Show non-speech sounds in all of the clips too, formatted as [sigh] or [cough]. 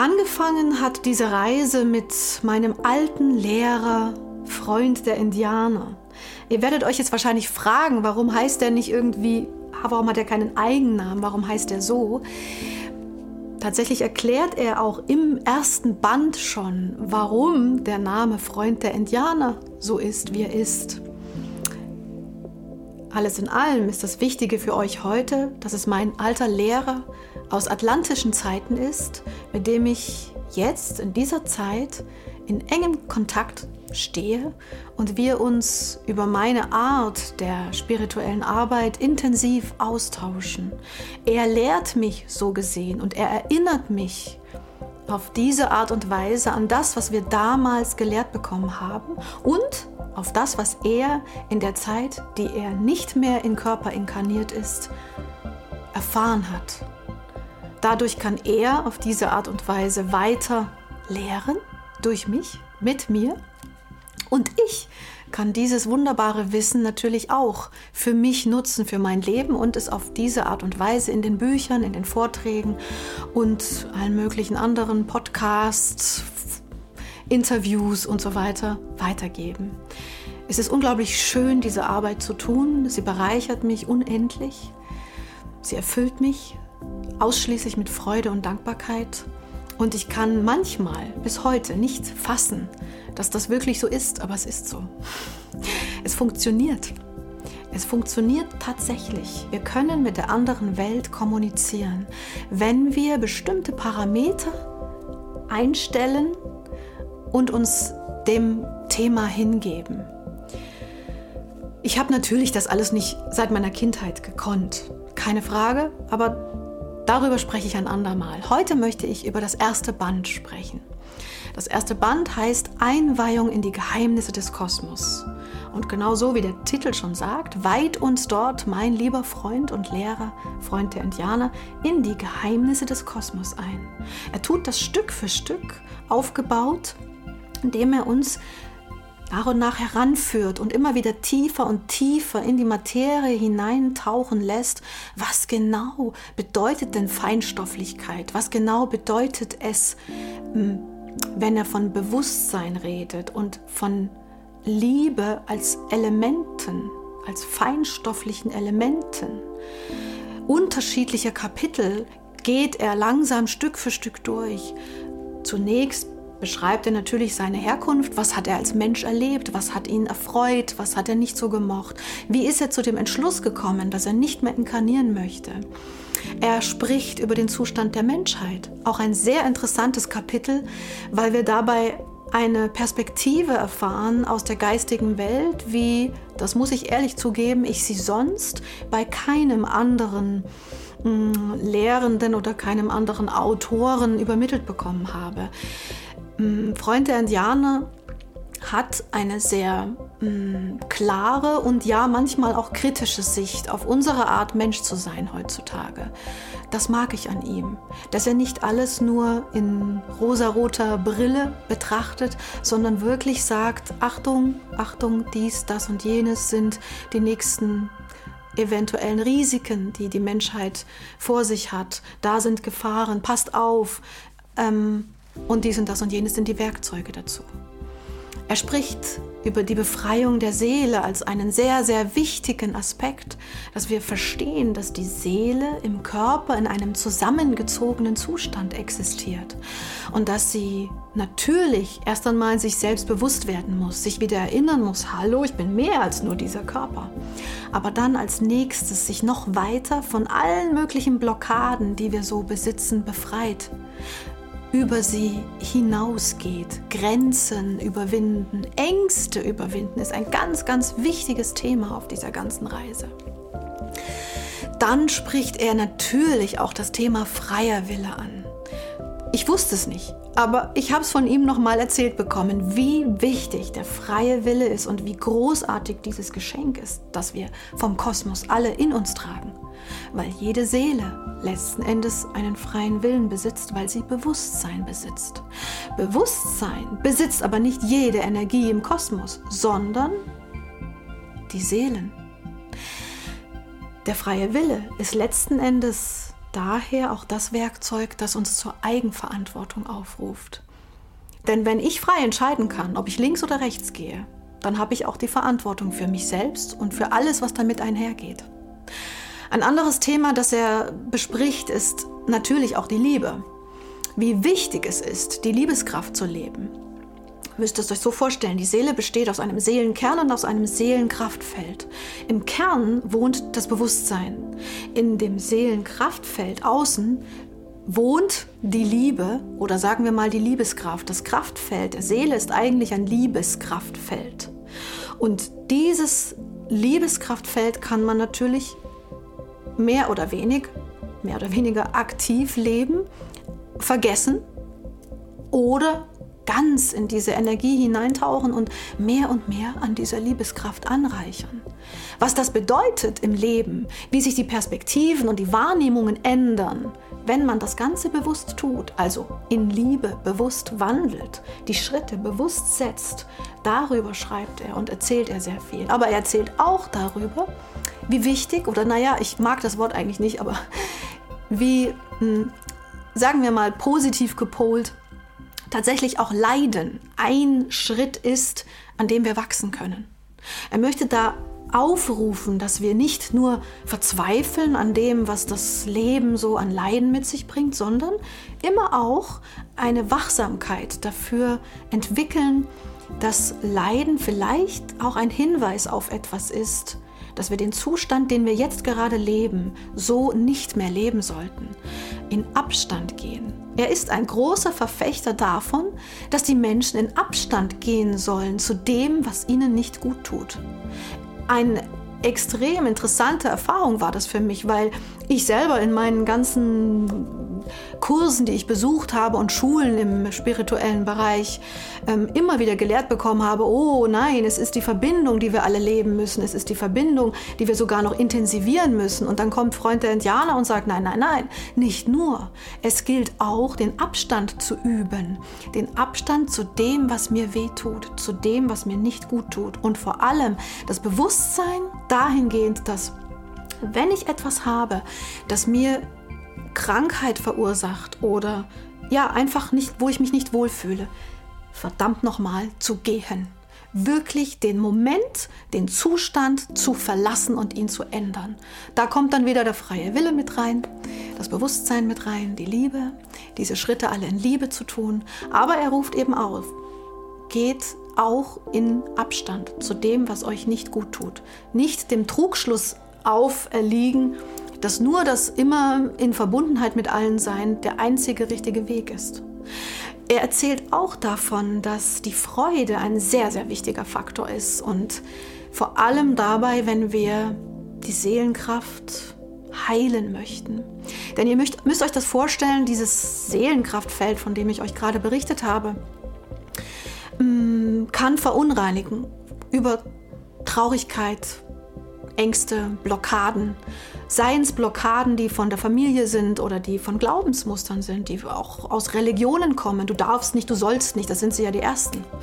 Angefangen hat diese Reise mit meinem alten Lehrer, Freund der Indianer. Ihr werdet euch jetzt wahrscheinlich fragen, warum heißt er nicht irgendwie, warum hat er keinen Eigennamen, warum heißt er so? Tatsächlich erklärt er auch im ersten Band schon, warum der Name Freund der Indianer so ist, wie er ist. Alles in allem ist das Wichtige für euch heute, dass es mein alter Lehrer aus atlantischen Zeiten ist, mit dem ich jetzt in dieser Zeit in engem Kontakt stehe und wir uns über meine Art der spirituellen Arbeit intensiv austauschen. Er lehrt mich so gesehen und er erinnert mich auf diese Art und Weise an das, was wir damals gelehrt bekommen haben und auf das, was er in der Zeit, die er nicht mehr in Körper inkarniert ist, erfahren hat. Dadurch kann er auf diese Art und Weise weiter lehren, durch mich, mit mir. Und ich kann dieses wunderbare Wissen natürlich auch für mich nutzen, für mein Leben und es auf diese Art und Weise in den Büchern, in den Vorträgen und allen möglichen anderen Podcasts, Interviews und so weiter weitergeben. Es ist unglaublich schön, diese Arbeit zu tun. Sie bereichert mich unendlich. Sie erfüllt mich ausschließlich mit Freude und Dankbarkeit. Und ich kann manchmal bis heute nicht fassen, dass das wirklich so ist, aber es ist so. Es funktioniert. Es funktioniert tatsächlich. Wir können mit der anderen Welt kommunizieren, wenn wir bestimmte Parameter einstellen und uns dem Thema hingeben. Ich habe natürlich das alles nicht seit meiner Kindheit gekonnt, keine Frage, aber darüber spreche ich ein andermal. Heute möchte ich über das erste Band sprechen. Das erste Band heißt Einweihung in die Geheimnisse des Kosmos. Und genau so wie der Titel schon sagt, weiht uns dort mein lieber Freund und Lehrer, Freund der Indianer, in die Geheimnisse des Kosmos ein. Er tut das Stück für Stück aufgebaut indem er uns nach und nach heranführt und immer wieder tiefer und tiefer in die Materie hineintauchen lässt. Was genau bedeutet denn Feinstofflichkeit? Was genau bedeutet es, hm, wenn er von Bewusstsein redet und von Liebe als Elementen, als feinstofflichen Elementen? Unterschiedliche Kapitel geht er langsam Stück für Stück durch. Zunächst beschreibt er natürlich seine Herkunft, was hat er als Mensch erlebt, was hat ihn erfreut, was hat er nicht so gemocht, wie ist er zu dem Entschluss gekommen, dass er nicht mehr inkarnieren möchte. Er spricht über den Zustand der Menschheit, auch ein sehr interessantes Kapitel, weil wir dabei eine Perspektive erfahren aus der geistigen Welt, wie, das muss ich ehrlich zugeben, ich sie sonst bei keinem anderen mh, mm, Lehrenden oder keinem anderen Autoren übermittelt bekommen habe. Mm, Freund der Indianer hat eine sehr mh, mm, klare und ja manchmal auch kritische Sicht auf unsere Art Mensch zu sein heutzutage. Das mag ich an ihm, dass er nicht alles nur in rosaroter Brille betrachtet, sondern wirklich sagt, Achtung, Achtung, dies, das und jenes sind die nächsten eventuellen Risiken, die die Menschheit vor sich hat. Da sind Gefahren, passt auf. Ähm, und dies und das und jenes sind die Werkzeuge dazu. Er spricht über die Befreiung der Seele als einen sehr, sehr wichtigen Aspekt, dass wir verstehen, dass die Seele im Körper in einem zusammengezogenen Zustand existiert und dass sie natürlich erst einmal sich selbst bewusst werden muss, sich wieder erinnern muss, hallo, ich bin mehr als nur dieser Körper. Aber dann als nächstes sich noch weiter von allen möglichen Blockaden, die wir so besitzen, befreit über sie hinausgeht, Grenzen überwinden, Ängste überwinden, ist ein ganz, ganz wichtiges Thema auf dieser ganzen Reise. Dann spricht er natürlich auch das Thema freier Wille an. Ich wusste es nicht, aber ich habe es von ihm nochmal erzählt bekommen, wie wichtig der freie Wille ist und wie großartig dieses Geschenk ist, das wir vom Kosmos alle in uns tragen weil jede Seele letzten Endes einen freien Willen besitzt, weil sie Bewusstsein besitzt. Bewusstsein besitzt aber nicht jede Energie im Kosmos, sondern die Seelen. Der freie Wille ist letzten Endes daher auch das Werkzeug, das uns zur Eigenverantwortung aufruft. Denn wenn ich frei entscheiden kann, ob ich links oder rechts gehe, dann habe ich auch die Verantwortung für mich selbst und für alles, was damit einhergeht. Ein anderes Thema, das er bespricht, ist natürlich auch die Liebe. Wie wichtig es ist, die Liebeskraft zu leben. Ihr müsst es euch so vorstellen, die Seele besteht aus einem Seelenkern und aus einem Seelenkraftfeld. Im Kern wohnt das Bewusstsein. In dem Seelenkraftfeld außen wohnt die Liebe oder sagen wir mal die Liebeskraft. Das Kraftfeld der Seele ist eigentlich ein Liebeskraftfeld. Und dieses Liebeskraftfeld kann man natürlich mehr oder wenig, mehr oder weniger aktiv leben, vergessen oder ganz in diese Energie hineintauchen und mehr und mehr an dieser Liebeskraft anreichern. Was das bedeutet im Leben, wie sich die Perspektiven und die Wahrnehmungen ändern, wenn man das Ganze bewusst tut, also in Liebe bewusst wandelt, die Schritte bewusst setzt, darüber schreibt er und erzählt er sehr viel. Aber er erzählt auch darüber, wie wichtig, oder naja, ich mag das Wort eigentlich nicht, aber [laughs] wie, hm, sagen wir mal, positiv gepolt, tatsächlich auch Leiden ein Schritt ist, an dem wir wachsen können. Er möchte da aufrufen, dass wir nicht nur verzweifeln an dem, was das Leben so an Leiden mit sich bringt, sondern immer auch eine Wachsamkeit dafür entwickeln, dass Leiden vielleicht auch ein Hinweis auf etwas ist, dass wir den Zustand, den wir jetzt gerade leben, so nicht mehr leben sollten, in Abstand gehen. Er ist ein großer Verfechter davon, dass die Menschen in Abstand gehen sollen zu dem, was ihnen nicht gut tut eine extrem interessante Erfahrung war das für mich, weil ich selber in meinen ganzen Kursen, die ich besucht habe und Schulen im spirituellen Bereich ähm, immer wieder gelehrt bekommen habe, oh nein, es ist die Verbindung, die wir alle leben müssen, es ist die Verbindung, die wir sogar noch intensivieren müssen. Und dann kommt Freund der Indianer und sagt, nein, nein, nein, nicht nur. Es gilt auch, den Abstand zu üben, den Abstand zu dem, was mir weh tut, zu dem, was mir nicht gut tut und vor allem das Bewusstsein dahingehend, dass wenn ich etwas habe, das mir Krankheit verursacht oder ja, einfach nicht, wo ich mich nicht wohlfühle, verdammt nochmal zu gehen. Wirklich den Moment, den Zustand zu verlassen und ihn zu ändern. Da kommt dann wieder der freie Wille mit rein, das Bewusstsein mit rein, die Liebe, diese Schritte alle in Liebe zu tun. Aber er ruft eben auf, geht auch in Abstand zu dem, was euch nicht gut tut. Nicht dem Trugschluss auferliegen, dass nur das immer in Verbundenheit mit allen sein der einzige richtige Weg ist. Er erzählt auch davon, dass die Freude ein sehr, sehr wichtiger Faktor ist und vor allem dabei, wenn wir die Seelenkraft heilen möchten. Denn ihr müsst, müsst euch das vorstellen, dieses Seelenkraftfeld, von dem ich euch gerade berichtet habe, mm, kann verunreinigen über Traurigkeit, Ängste, Blockaden, seien es Blockaden, die von der Familie sind oder die von Glaubensmustern sind, die auch aus Religionen kommen. Du darfst nicht, du sollst nicht, das sind sie ja die Ersten. [laughs]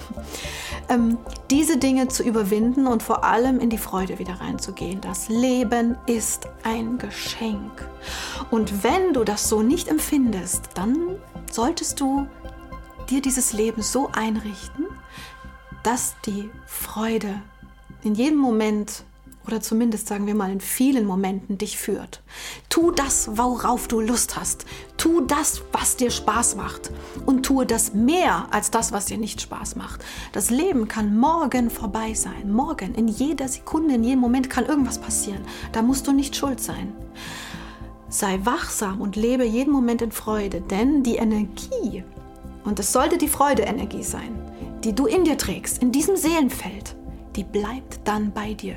Ähm, diese Dinge zu überwinden und vor allem in die Freude wieder reinzugehen. Das Leben ist ein Geschenk. Und wenn du das so nicht empfindest, dann solltest du dir dieses Leben so einrichten, dass die Freude in jedem Moment oder zumindest sagen wir mal in vielen Momenten dich führt. Tu das, worauf du Lust hast. Tu das, was dir Spaß macht. Und tue das mehr als das, was dir nicht Spaß macht. Das Leben kann morgen vorbei sein. Morgen, in jeder Sekunde, in jedem Moment kann irgendwas passieren. Da musst du nicht schuld sein. Sei wachsam und lebe jeden Moment in Freude, denn die Energie, und es sollte die Freude-Energie sein, die du in dir trägst, in diesem Seelenfeld, die bleibt dann bei dir.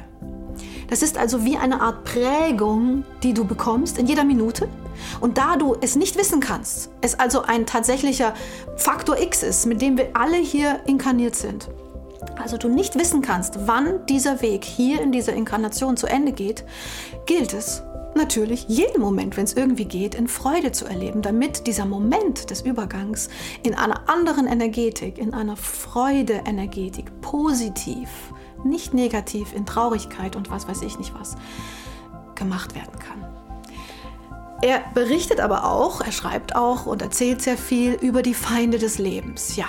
Das ist also wie eine Art Prägung, die du bekommst in jeder Minute. Und da du es nicht wissen kannst, es also ein tatsächlicher Faktor X ist, mit dem wir alle hier inkarniert sind, also du nicht wissen kannst, wann dieser Weg hier in dieser Inkarnation zu Ende geht, gilt es natürlich jeden Moment, wenn es irgendwie geht, in Freude zu erleben, damit dieser Moment des Übergangs in einer anderen Energetik, in einer Freude-Energetik, positiv, nicht negativ in Traurigkeit und was weiß ich nicht was gemacht werden kann. Er berichtet aber auch, er schreibt auch und erzählt sehr viel über die Feinde des Lebens. Ja,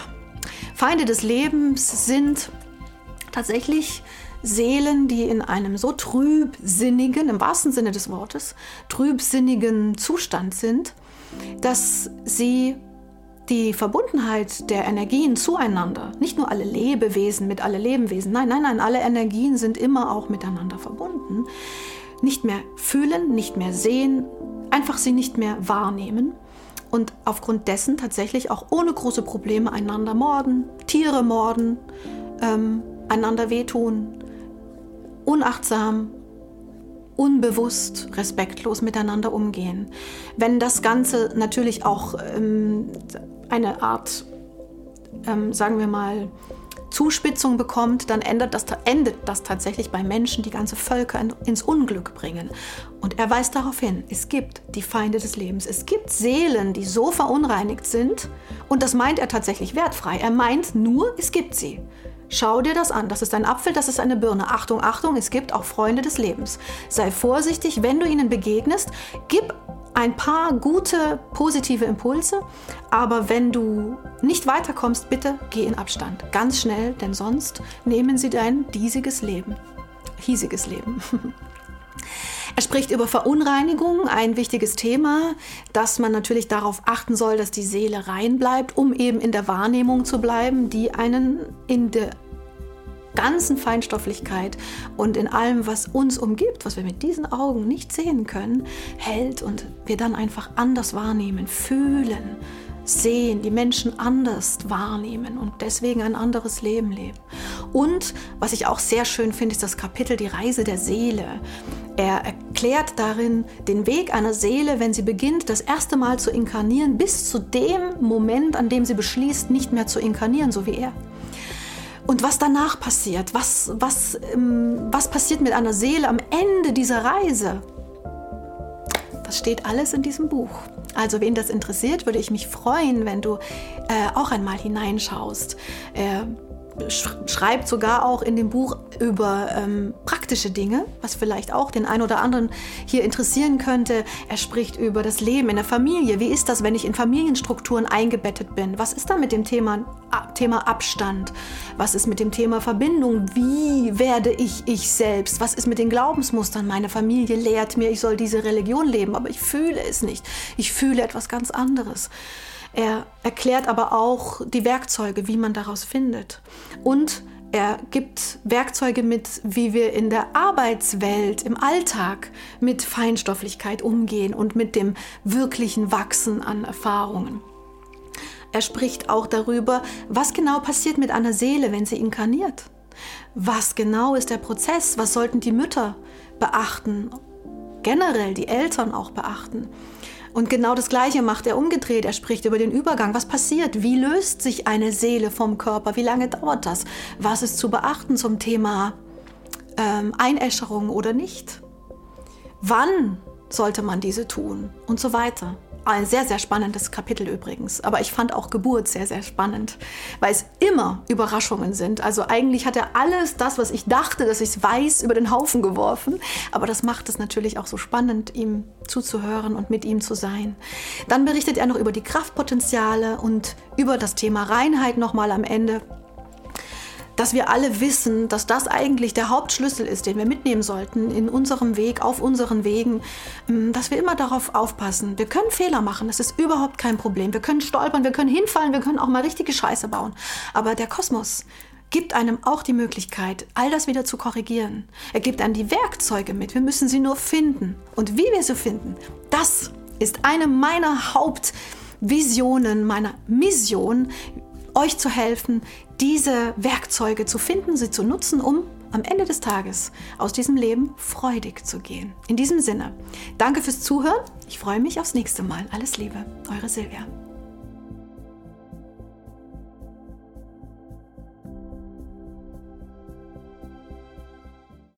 Feinde des Lebens sind tatsächlich Seelen, die in einem so trübsinnigen, im wahrsten Sinne des Wortes, trübsinnigen Zustand sind, dass sie die Verbundenheit der Energien zueinander, nicht nur alle Lebewesen mit alle Lebewesen, nein, nein, nein, alle Energien sind immer auch miteinander verbunden, nicht mehr fühlen, nicht mehr sehen, einfach sie nicht mehr wahrnehmen. Und aufgrund dessen tatsächlich auch ohne große Probleme einander morden, Tiere morden, ähm, einander wehtun, unachtsam, unbewusst, respektlos miteinander umgehen. Wenn das Ganze natürlich auch ähm, eine Art, ähm, sagen wir mal, Zuspitzung bekommt, dann endet das, endet das tatsächlich bei Menschen, die ganze Völker ins Unglück bringen. Und er weist darauf hin, es gibt die Feinde des Lebens. Es gibt Seelen, die so verunreinigt sind. Und das meint er tatsächlich wertfrei. Er meint nur, es gibt sie. Schau dir das an. Das ist ein Apfel, das ist eine Birne. Achtung, Achtung, es gibt auch Freunde des Lebens. Sei vorsichtig, wenn du ihnen begegnest. Gib ein paar gute, positive Impulse, aber wenn du nicht weiterkommst, bitte geh in Abstand. Ganz schnell, denn sonst nehmen sie dein diesiges Leben. Hiesiges Leben. [laughs] Er spricht über Verunreinigung, ein wichtiges Thema, dass man natürlich darauf achten soll, dass die Seele rein bleibt, um eben in der Wahrnehmung zu bleiben, die einen in der ganzen Feinstofflichkeit und in allem, was uns umgibt, was wir mit diesen Augen nicht sehen können, hält und wir dann einfach anders wahrnehmen, fühlen, sehen, die Menschen anders wahrnehmen und deswegen ein anderes Leben leben. Und was ich auch sehr schön finde, ist das Kapitel Die Reise der Seele. Er erklärt darin den Weg einer Seele, wenn sie beginnt, das erste Mal zu inkarnieren, bis zu dem Moment, an dem sie beschließt, nicht mehr zu inkarnieren, so wie er. Und was danach passiert, was, was, ähm, was passiert mit einer Seele am Ende dieser Reise, das steht alles in diesem Buch. Also wen das interessiert, würde ich mich freuen, wenn du äh, auch einmal hineinschaust. Äh, schreibt sogar auch in dem Buch über ähm, praktische Dinge, was vielleicht auch den einen oder anderen hier interessieren könnte. Er spricht über das Leben in der Familie. Wie ist das, wenn ich in Familienstrukturen eingebettet bin? Was ist da mit dem Thema, Thema Abstand? Was ist mit dem Thema Verbindung? Wie werde ich ich selbst? Was ist mit den Glaubensmustern? Meine Familie lehrt mir, ich soll diese Religion leben, aber ich fühle es nicht. Ich fühle etwas ganz anderes. Er erklärt aber auch die Werkzeuge, wie man daraus findet. Und er gibt Werkzeuge mit, wie wir in der Arbeitswelt, im Alltag mit Feinstofflichkeit umgehen und mit dem wirklichen Wachsen an Erfahrungen. Er spricht auch darüber, was genau passiert mit einer Seele, wenn sie inkarniert. Was genau ist der Prozess? Was sollten die Mütter beachten? Generell die Eltern auch beachten. Und genau das Gleiche macht er umgedreht. Er spricht über den Übergang. Was passiert? Wie löst sich eine Seele vom Körper? Wie lange dauert das? Was ist zu beachten zum Thema ähm, Einäscherung oder nicht? Wann sollte man diese tun? Und so weiter. Ein sehr, sehr spannendes Kapitel übrigens. Aber ich fand auch Geburt sehr, sehr spannend, weil es immer Überraschungen sind. Also eigentlich hat er alles das, was ich dachte, dass ich weiß, über den Haufen geworfen. Aber das macht es natürlich auch so spannend, ihm zuzuhören und mit ihm zu sein. Dann berichtet er noch über die Kraftpotenziale und über das Thema Reinheit nochmal am Ende dass wir alle wissen, dass das eigentlich der Hauptschlüssel ist, den wir mitnehmen sollten in unserem Weg, auf unseren Wegen, ähm, dass wir immer darauf aufpassen. Wir können Fehler machen, das ist überhaupt kein Problem. Wir können stolpern, wir können hinfallen, wir können auch mal richtige Scheiße bauen. Aber der Kosmos gibt einem auch die Möglichkeit, all das wieder zu korrigieren. Er gibt einem die Werkzeuge mit. Wir müssen sie nur finden. Und wie wir sie finden, das ist eine meiner Hauptvisionen, meiner Mission, euch zu helfen, diese Werkzeuge zu finden, sie zu nutzen, um am Ende des Tages aus diesem Leben freudig zu gehen. In diesem Sinne, danke fürs Zuhören. Ich freue mich aufs nächste Mal. Alles Liebe, eure Silvia.